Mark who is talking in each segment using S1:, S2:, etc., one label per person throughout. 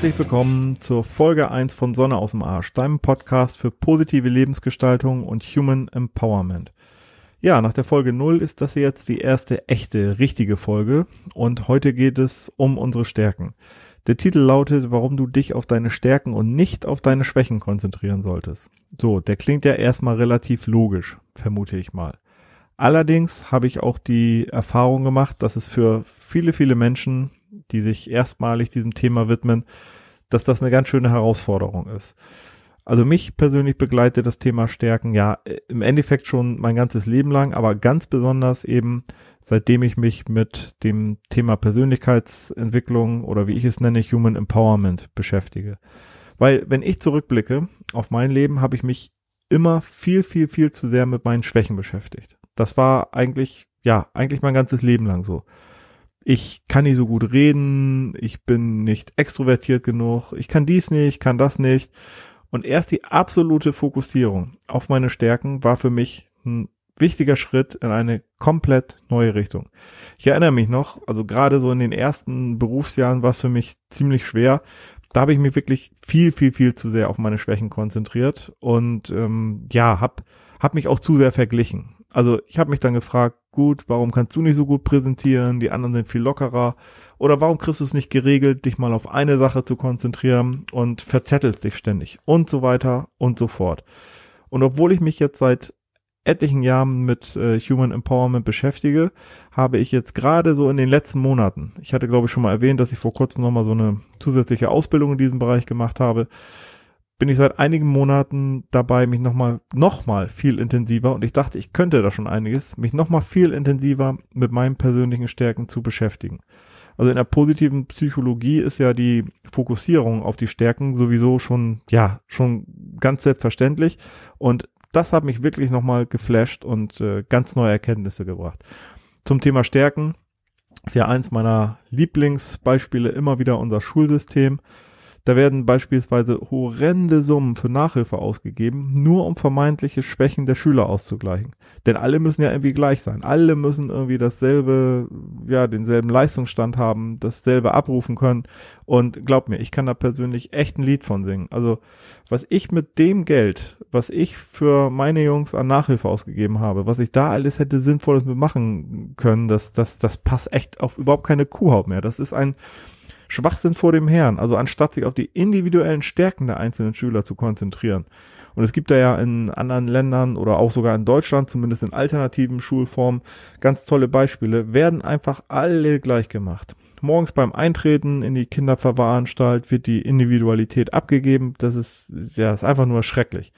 S1: Herzlich willkommen zur Folge 1 von Sonne aus dem Arsch, deinem Podcast für positive Lebensgestaltung und Human Empowerment. Ja, nach der Folge 0 ist das jetzt die erste echte, richtige Folge und heute geht es um unsere Stärken. Der Titel lautet, warum du dich auf deine Stärken und nicht auf deine Schwächen konzentrieren solltest. So, der klingt ja erstmal relativ logisch, vermute ich mal. Allerdings habe ich auch die Erfahrung gemacht, dass es für viele, viele Menschen, die sich erstmalig diesem Thema widmen, dass das eine ganz schöne Herausforderung ist. Also mich persönlich begleitet das Thema Stärken ja im Endeffekt schon mein ganzes Leben lang, aber ganz besonders eben seitdem ich mich mit dem Thema Persönlichkeitsentwicklung oder wie ich es nenne, Human Empowerment beschäftige. Weil wenn ich zurückblicke auf mein Leben, habe ich mich immer viel, viel, viel zu sehr mit meinen Schwächen beschäftigt. Das war eigentlich, ja, eigentlich mein ganzes Leben lang so. Ich kann nicht so gut reden, ich bin nicht extrovertiert genug, ich kann dies nicht, kann das nicht. Und erst die absolute Fokussierung auf meine Stärken war für mich ein wichtiger Schritt in eine komplett neue Richtung. Ich erinnere mich noch, also gerade so in den ersten Berufsjahren war es für mich ziemlich schwer. Da habe ich mich wirklich viel, viel, viel zu sehr auf meine Schwächen konzentriert und ähm, ja, hab, hab mich auch zu sehr verglichen. Also ich habe mich dann gefragt, gut, warum kannst du nicht so gut präsentieren? Die anderen sind viel lockerer. Oder warum kriegst du es nicht geregelt, dich mal auf eine Sache zu konzentrieren und verzettelst dich ständig und so weiter und so fort. Und obwohl ich mich jetzt seit etlichen Jahren mit äh, Human Empowerment beschäftige, habe ich jetzt gerade so in den letzten Monaten, ich hatte glaube ich schon mal erwähnt, dass ich vor kurzem nochmal so eine zusätzliche Ausbildung in diesem Bereich gemacht habe, bin ich seit einigen Monaten dabei, mich nochmal, nochmal viel intensiver, und ich dachte, ich könnte da schon einiges, mich nochmal viel intensiver mit meinen persönlichen Stärken zu beschäftigen. Also in der positiven Psychologie ist ja die Fokussierung auf die Stärken sowieso schon, ja, schon ganz selbstverständlich. Und das hat mich wirklich nochmal geflasht und äh, ganz neue Erkenntnisse gebracht. Zum Thema Stärken ist ja eins meiner Lieblingsbeispiele immer wieder unser Schulsystem. Da werden beispielsweise horrende Summen für Nachhilfe ausgegeben, nur um vermeintliche Schwächen der Schüler auszugleichen. Denn alle müssen ja irgendwie gleich sein. Alle müssen irgendwie dasselbe, ja, denselben Leistungsstand haben, dasselbe abrufen können. Und glaub mir, ich kann da persönlich echt ein Lied von singen. Also, was ich mit dem Geld, was ich für meine Jungs an Nachhilfe ausgegeben habe, was ich da alles hätte Sinnvolles mit machen können, das, das, das passt echt auf überhaupt keine Kuhhaut mehr. Das ist ein, Schwachsinn vor dem Herrn. Also anstatt sich auf die individuellen Stärken der einzelnen Schüler zu konzentrieren. Und es gibt da ja in anderen Ländern oder auch sogar in Deutschland, zumindest in alternativen Schulformen, ganz tolle Beispiele, werden einfach alle gleich gemacht. Morgens beim Eintreten in die Kinderverwahranstalt wird die Individualität abgegeben. Das ist, ja, ist einfach nur schrecklich.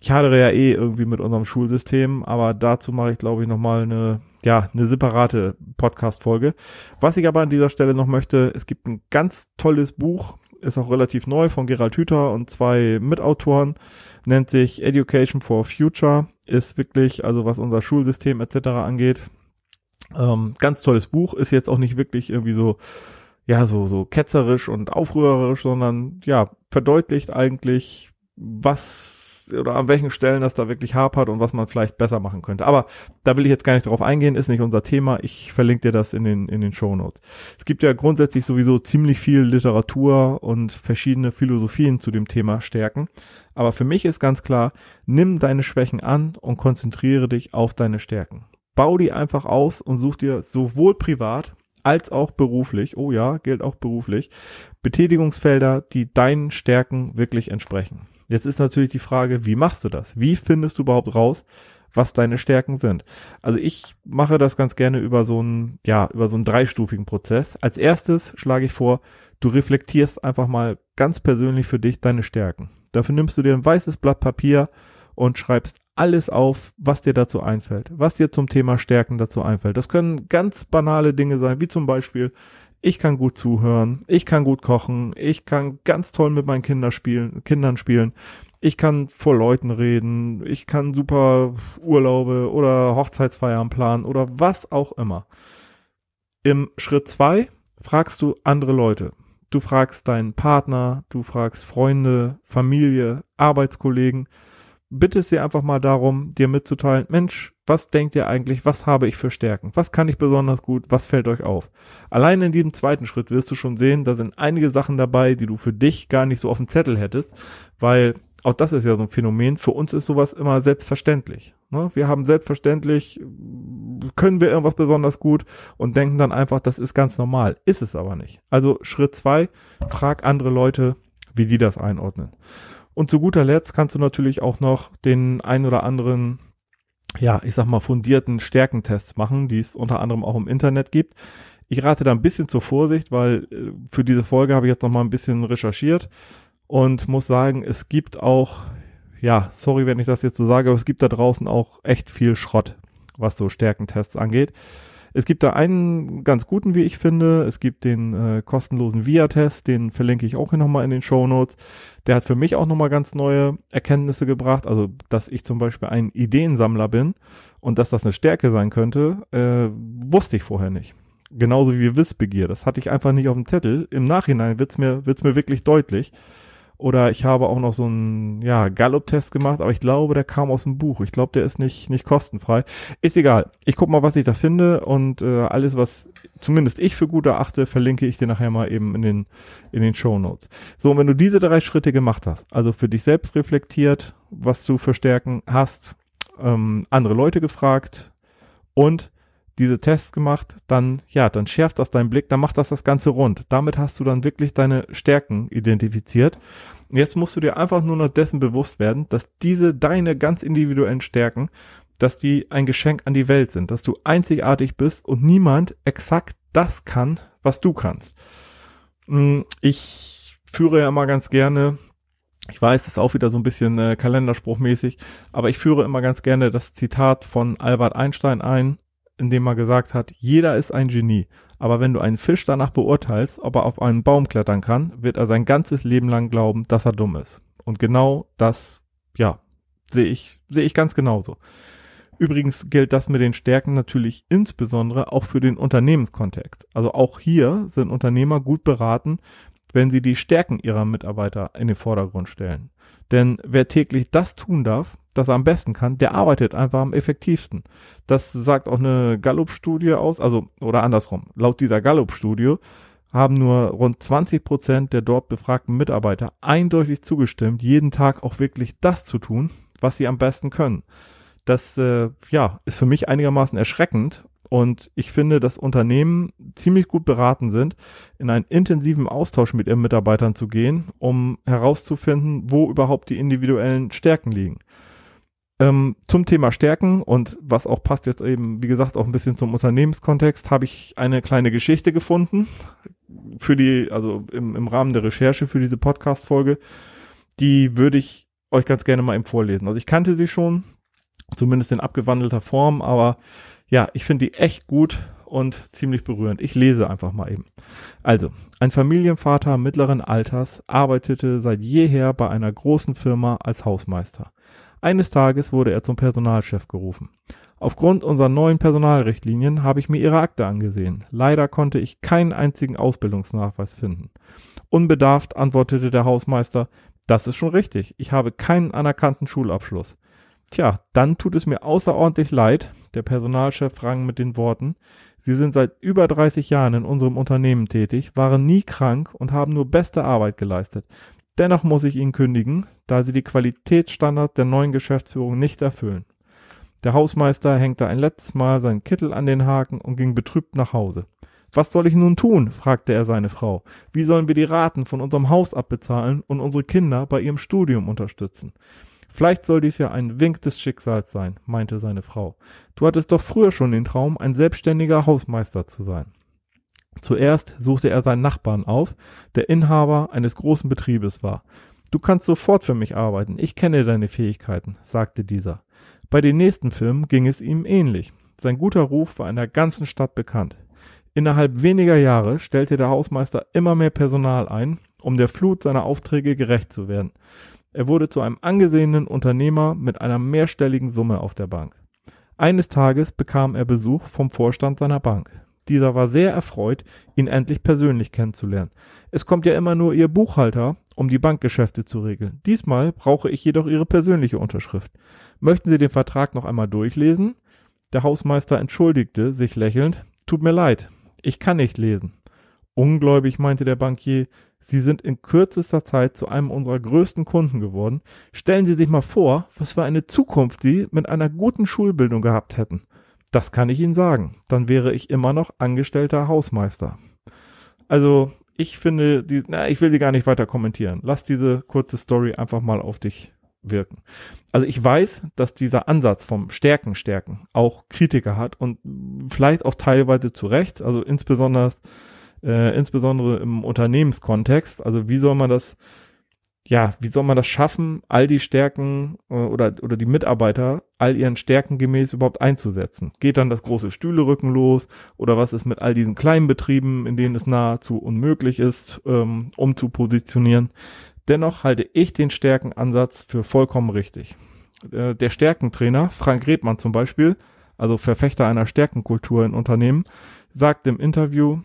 S1: Ich hadere ja eh irgendwie mit unserem Schulsystem, aber dazu mache ich, glaube ich, nochmal eine ja, eine separate Podcast-Folge. Was ich aber an dieser Stelle noch möchte, es gibt ein ganz tolles Buch, ist auch relativ neu von Gerald Hüther und zwei Mitautoren, nennt sich Education for Future, ist wirklich, also was unser Schulsystem etc. angeht, ähm, ganz tolles Buch, ist jetzt auch nicht wirklich irgendwie so, ja, so, so ketzerisch und aufrührerisch, sondern ja, verdeutlicht eigentlich, was oder an welchen Stellen das da wirklich hapert und was man vielleicht besser machen könnte. Aber da will ich jetzt gar nicht drauf eingehen, ist nicht unser Thema. Ich verlinke dir das in den, in den Show Notes. Es gibt ja grundsätzlich sowieso ziemlich viel Literatur und verschiedene Philosophien zu dem Thema Stärken. Aber für mich ist ganz klar, nimm deine Schwächen an und konzentriere dich auf deine Stärken. Bau die einfach aus und such dir sowohl privat als auch beruflich, oh ja, gilt auch beruflich, Betätigungsfelder, die deinen Stärken wirklich entsprechen. Jetzt ist natürlich die Frage, wie machst du das? Wie findest du überhaupt raus, was deine Stärken sind? Also ich mache das ganz gerne über so einen, ja, über so einen dreistufigen Prozess. Als erstes schlage ich vor, du reflektierst einfach mal ganz persönlich für dich deine Stärken. Dafür nimmst du dir ein weißes Blatt Papier und schreibst alles auf, was dir dazu einfällt, was dir zum Thema Stärken dazu einfällt. Das können ganz banale Dinge sein, wie zum Beispiel, ich kann gut zuhören, ich kann gut kochen, ich kann ganz toll mit meinen Kindern spielen, Kindern spielen, ich kann vor Leuten reden, ich kann super Urlaube oder Hochzeitsfeiern planen oder was auch immer. Im Schritt zwei fragst du andere Leute. Du fragst deinen Partner, du fragst Freunde, Familie, Arbeitskollegen, bittest sie einfach mal darum, dir mitzuteilen, Mensch, Was denkt ihr eigentlich? Was habe ich für Stärken? Was kann ich besonders gut? Was fällt euch auf? Allein in diesem zweiten Schritt wirst du schon sehen, da sind einige Sachen dabei, die du für dich gar nicht so auf dem Zettel hättest, weil auch das ist ja so ein Phänomen. Für uns ist sowas immer selbstverständlich. Ne? Wir haben selbstverständlich, können wir irgendwas besonders gut und denken dann einfach, das ist ganz normal. Ist es aber nicht. Also Schritt zwei, frag andere Leute, wie die das einordnen. Und zu guter Letzt kannst du natürlich auch noch den ein oder anderen ja, ich sag mal, fundierten Stärkentests machen, die es unter anderem auch im Internet gibt. Ich rate da ein bisschen zur Vorsicht, weil äh, für diese Folge habe ich jetzt noch mal ein bisschen recherchiert und muss sagen, es gibt auch, ja, sorry, wenn ich das jetzt so sage, aber es gibt da draußen auch echt viel Schrott, was so Stärkentests angeht. Es gibt da einen ganz guten, wie ich finde. Es gibt den äh, kostenlosen VIA-Test, den verlinke ich auch hier nochmal in den Show Notes. Der hat für mich auch nochmal ganz neue Erkenntnisse gebracht. Also, dass ich zum Beispiel ein Ideensammler bin und dass das eine Stärke sein könnte, äh, wusste ich vorher nicht. Genauso wie Wissbegier. Das hatte ich einfach nicht auf dem Zettel. Im Nachhinein wird's mir, wird's mir wirklich deutlich. Oder ich habe auch noch so einen ja, Gallup-Test gemacht, aber ich glaube, der kam aus dem Buch. Ich glaube, der ist nicht, nicht kostenfrei. Ist egal. Ich guck mal, was ich da finde und äh, alles, was zumindest ich für gut erachte, verlinke ich dir nachher mal eben in den, in den Show Notes. So, und wenn du diese drei Schritte gemacht hast, also für dich selbst reflektiert, was du für Stärken hast, ähm, andere Leute gefragt und diese Tests gemacht, dann, ja, dann schärft das deinen Blick, dann macht das das Ganze rund. Damit hast du dann wirklich deine Stärken identifiziert. Jetzt musst du dir einfach nur noch dessen bewusst werden, dass diese deine ganz individuellen Stärken, dass die ein Geschenk an die Welt sind, dass du einzigartig bist und niemand exakt das kann, was du kannst. Hm, ich führe ja immer ganz gerne ich weiß, das ist auch wieder so ein bisschen äh, kalenderspruchmäßig, aber ich führe immer ganz gerne das Zitat von Albert Einstein ein in dem er gesagt hat, jeder ist ein Genie. Aber wenn du einen Fisch danach beurteilst, ob er auf einen Baum klettern kann, wird er sein ganzes Leben lang glauben, dass er dumm ist. Und genau das, ja, sehe ich, sehe ich ganz genauso. Übrigens gilt das mit den Stärken natürlich insbesondere auch für den Unternehmenskontext. Also auch hier sind Unternehmer gut beraten, wenn sie die Stärken ihrer Mitarbeiter in den Vordergrund stellen. Denn wer täglich das tun darf, das er am besten kann, der arbeitet einfach am effektivsten. Das sagt auch eine Gallup-Studie aus, also, oder andersrum. Laut dieser Gallup-Studie haben nur rund 20 Prozent der dort befragten Mitarbeiter eindeutig zugestimmt, jeden Tag auch wirklich das zu tun, was sie am besten können. Das, äh, ja, ist für mich einigermaßen erschreckend und ich finde, dass Unternehmen ziemlich gut beraten sind, in einen intensiven Austausch mit ihren Mitarbeitern zu gehen, um herauszufinden, wo überhaupt die individuellen Stärken liegen. Ähm, zum Thema Stärken und was auch passt jetzt eben, wie gesagt, auch ein bisschen zum Unternehmenskontext, habe ich eine kleine Geschichte gefunden für die, also im, im Rahmen der Recherche für diese Podcast-Folge. Die würde ich euch ganz gerne mal eben vorlesen. Also ich kannte sie schon, zumindest in abgewandelter Form, aber ja, ich finde die echt gut und ziemlich berührend. Ich lese einfach mal eben. Also, ein Familienvater mittleren Alters arbeitete seit jeher bei einer großen Firma als Hausmeister. Eines Tages wurde er zum Personalchef gerufen. Aufgrund unserer neuen Personalrichtlinien habe ich mir ihre Akte angesehen. Leider konnte ich keinen einzigen Ausbildungsnachweis finden. Unbedarft antwortete der Hausmeister, das ist schon richtig. Ich habe keinen anerkannten Schulabschluss. Tja, dann tut es mir außerordentlich leid. Der Personalchef rang mit den Worten, Sie sind seit über 30 Jahren in unserem Unternehmen tätig, waren nie krank und haben nur beste Arbeit geleistet. Dennoch muss ich Ihnen kündigen, da Sie die Qualitätsstandards der neuen Geschäftsführung nicht erfüllen. Der Hausmeister hängte ein letztes Mal seinen Kittel an den Haken und ging betrübt nach Hause. Was soll ich nun tun? fragte er seine Frau. Wie sollen wir die Raten von unserem Haus abbezahlen und unsere Kinder bei ihrem Studium unterstützen? Vielleicht soll dies ja ein Wink des Schicksals sein, meinte seine Frau. Du hattest doch früher schon den Traum, ein selbstständiger Hausmeister zu sein. Zuerst suchte er seinen Nachbarn auf, der Inhaber eines großen Betriebes war. Du kannst sofort für mich arbeiten, ich kenne deine Fähigkeiten, sagte dieser. Bei den nächsten Firmen ging es ihm ähnlich. Sein guter Ruf war in der ganzen Stadt bekannt. Innerhalb weniger Jahre stellte der Hausmeister immer mehr Personal ein, um der Flut seiner Aufträge gerecht zu werden. Er wurde zu einem angesehenen Unternehmer mit einer mehrstelligen Summe auf der Bank. Eines Tages bekam er Besuch vom Vorstand seiner Bank. Dieser war sehr erfreut, ihn endlich persönlich kennenzulernen. Es kommt ja immer nur Ihr Buchhalter, um die Bankgeschäfte zu regeln. Diesmal brauche ich jedoch Ihre persönliche Unterschrift. Möchten Sie den Vertrag noch einmal durchlesen? Der Hausmeister entschuldigte sich lächelnd. Tut mir leid, ich kann nicht lesen. Ungläubig meinte der Bankier, Sie sind in kürzester Zeit zu einem unserer größten Kunden geworden. Stellen Sie sich mal vor, was für eine Zukunft Sie mit einer guten Schulbildung gehabt hätten. Das kann ich Ihnen sagen. Dann wäre ich immer noch angestellter Hausmeister. Also, ich finde, die, na, ich will sie gar nicht weiter kommentieren. Lass diese kurze Story einfach mal auf dich wirken. Also ich weiß, dass dieser Ansatz vom Stärken stärken auch Kritiker hat und vielleicht auch teilweise zu Recht, also insbesondere äh, insbesondere im Unternehmenskontext. Also wie soll man das, ja, wie soll man das schaffen, all die Stärken äh, oder, oder die Mitarbeiter all ihren Stärken gemäß überhaupt einzusetzen? Geht dann das große Stühlerücken los oder was ist mit all diesen kleinen Betrieben, in denen es nahezu unmöglich ist, ähm, um zu positionieren? Dennoch halte ich den Stärkenansatz für vollkommen richtig. Äh, der Stärkentrainer, Frank Redmann zum Beispiel, also Verfechter einer Stärkenkultur in Unternehmen, sagt im Interview,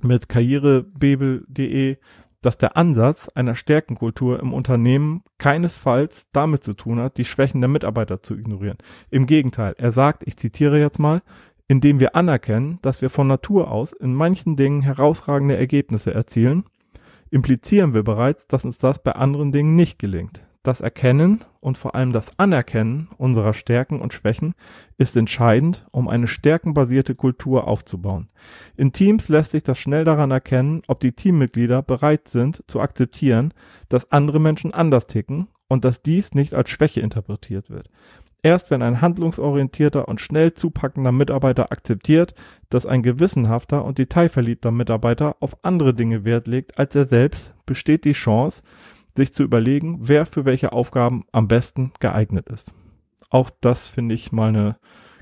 S1: mit karrierebebel.de, dass der Ansatz einer Stärkenkultur im Unternehmen keinesfalls damit zu tun hat, die Schwächen der Mitarbeiter zu ignorieren. Im Gegenteil, er sagt, ich zitiere jetzt mal, indem wir anerkennen, dass wir von Natur aus in manchen Dingen herausragende Ergebnisse erzielen, implizieren wir bereits, dass uns das bei anderen Dingen nicht gelingt. Das Erkennen und vor allem das Anerkennen unserer Stärken und Schwächen ist entscheidend, um eine stärkenbasierte Kultur aufzubauen. In Teams lässt sich das schnell daran erkennen, ob die Teammitglieder bereit sind zu akzeptieren, dass andere Menschen anders ticken und dass dies nicht als Schwäche interpretiert wird. Erst wenn ein handlungsorientierter und schnell zupackender Mitarbeiter akzeptiert, dass ein gewissenhafter und detailverliebter Mitarbeiter auf andere Dinge Wert legt als er selbst, besteht die Chance, sich zu überlegen, wer für welche Aufgaben am besten geeignet ist. Auch das finde ich mal eine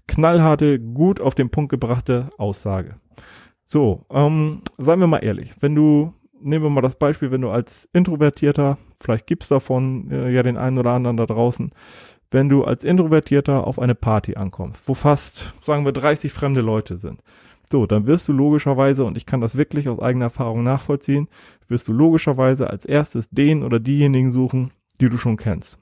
S1: knallharte, gut auf den Punkt gebrachte Aussage. So, ähm, seien wir mal ehrlich, wenn du, nehmen wir mal das Beispiel, wenn du als Introvertierter, vielleicht gibt's davon äh, ja den einen oder anderen da draußen, wenn du als Introvertierter auf eine Party ankommst, wo fast, sagen wir, 30 fremde Leute sind so, dann wirst du logischerweise, und ich kann das wirklich aus eigener Erfahrung nachvollziehen, wirst du logischerweise als erstes den oder diejenigen suchen, die du schon kennst.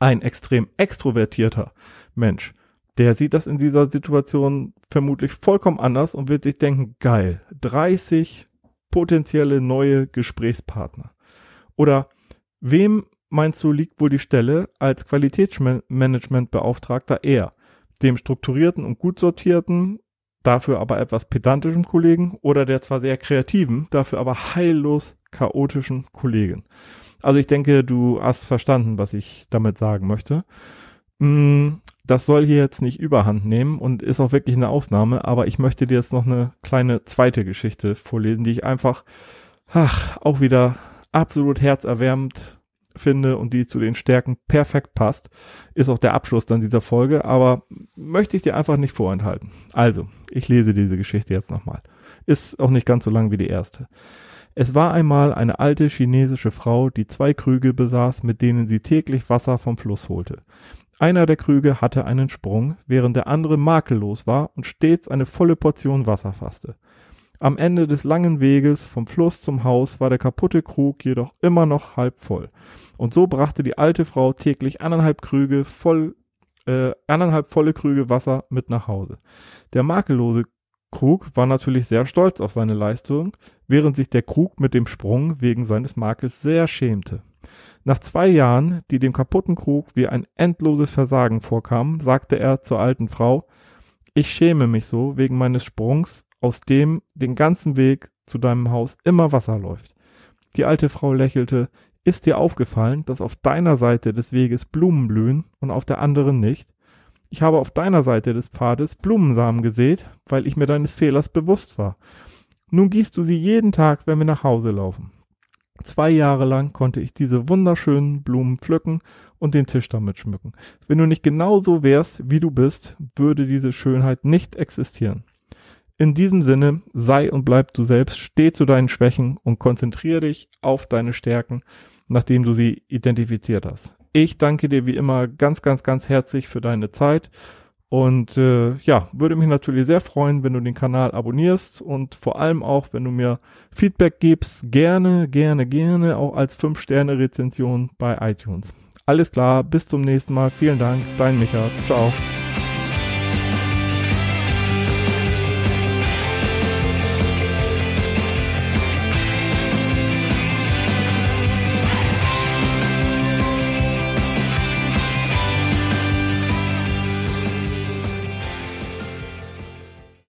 S1: Ein extrem extrovertierter Mensch, der sieht das in dieser Situation vermutlich vollkommen anders und wird sich denken, geil, 30 potenzielle neue Gesprächspartner. Oder wem meinst du, liegt wohl die Stelle als Qualitätsmanagementbeauftragter eher? Dem strukturierten und gut sortierten dafür aber etwas pedantischen Kollegen oder der zwar sehr kreativen, dafür aber heillos chaotischen Kollegen. Also ich denke, du hast verstanden, was ich damit sagen möchte. Mm, das soll hier jetzt nicht überhand nehmen und ist auch wirklich eine Ausnahme, aber ich möchte dir jetzt noch eine kleine zweite Geschichte vorlesen, die ich einfach, ach, auch wieder absolut herzerwärmend finde und die zu den Stärken perfekt passt, ist auch der Abschluss dann dieser Folge, aber möchte ich dir einfach nicht vorenthalten. Also, ich lese diese Geschichte jetzt nochmal. Ist auch nicht ganz so lang wie die erste. Es war einmal eine alte chinesische Frau, die zwei Krüge besaß, mit denen sie täglich Wasser vom Fluss holte. Einer der Krüge hatte einen Sprung, während der andere makellos war und stets eine volle Portion Wasser fasste. Am Ende des langen Weges vom Fluss zum Haus war der kaputte Krug jedoch immer noch halb voll. Und so brachte die alte Frau täglich anderthalb Krüge voll, äh, anderthalb volle Krüge Wasser mit nach Hause. Der makellose Krug war natürlich sehr stolz auf seine Leistung, während sich der Krug mit dem Sprung wegen seines Makels sehr schämte. Nach zwei Jahren, die dem kaputten Krug wie ein endloses Versagen vorkamen, sagte er zur alten Frau, ich schäme mich so wegen meines Sprungs aus dem den ganzen Weg zu deinem Haus immer Wasser läuft. Die alte Frau lächelte, ist dir aufgefallen, dass auf deiner Seite des Weges Blumen blühen und auf der anderen nicht? Ich habe auf deiner Seite des Pfades Blumensamen gesät, weil ich mir deines Fehlers bewusst war. Nun gießt du sie jeden Tag, wenn wir nach Hause laufen. Zwei Jahre lang konnte ich diese wunderschönen Blumen pflücken und den Tisch damit schmücken. Wenn du nicht genau so wärst, wie du bist, würde diese Schönheit nicht existieren. In diesem Sinne, sei und bleib du selbst, steh zu deinen Schwächen und konzentriere dich auf deine Stärken, nachdem du sie identifiziert hast. Ich danke dir wie immer ganz, ganz, ganz herzlich für deine Zeit und äh, ja, würde mich natürlich sehr freuen, wenn du den Kanal abonnierst und vor allem auch, wenn du mir Feedback gibst, gerne, gerne, gerne, auch als 5-Sterne-Rezension bei iTunes. Alles klar, bis zum nächsten Mal. Vielen Dank, dein Micha. Ciao.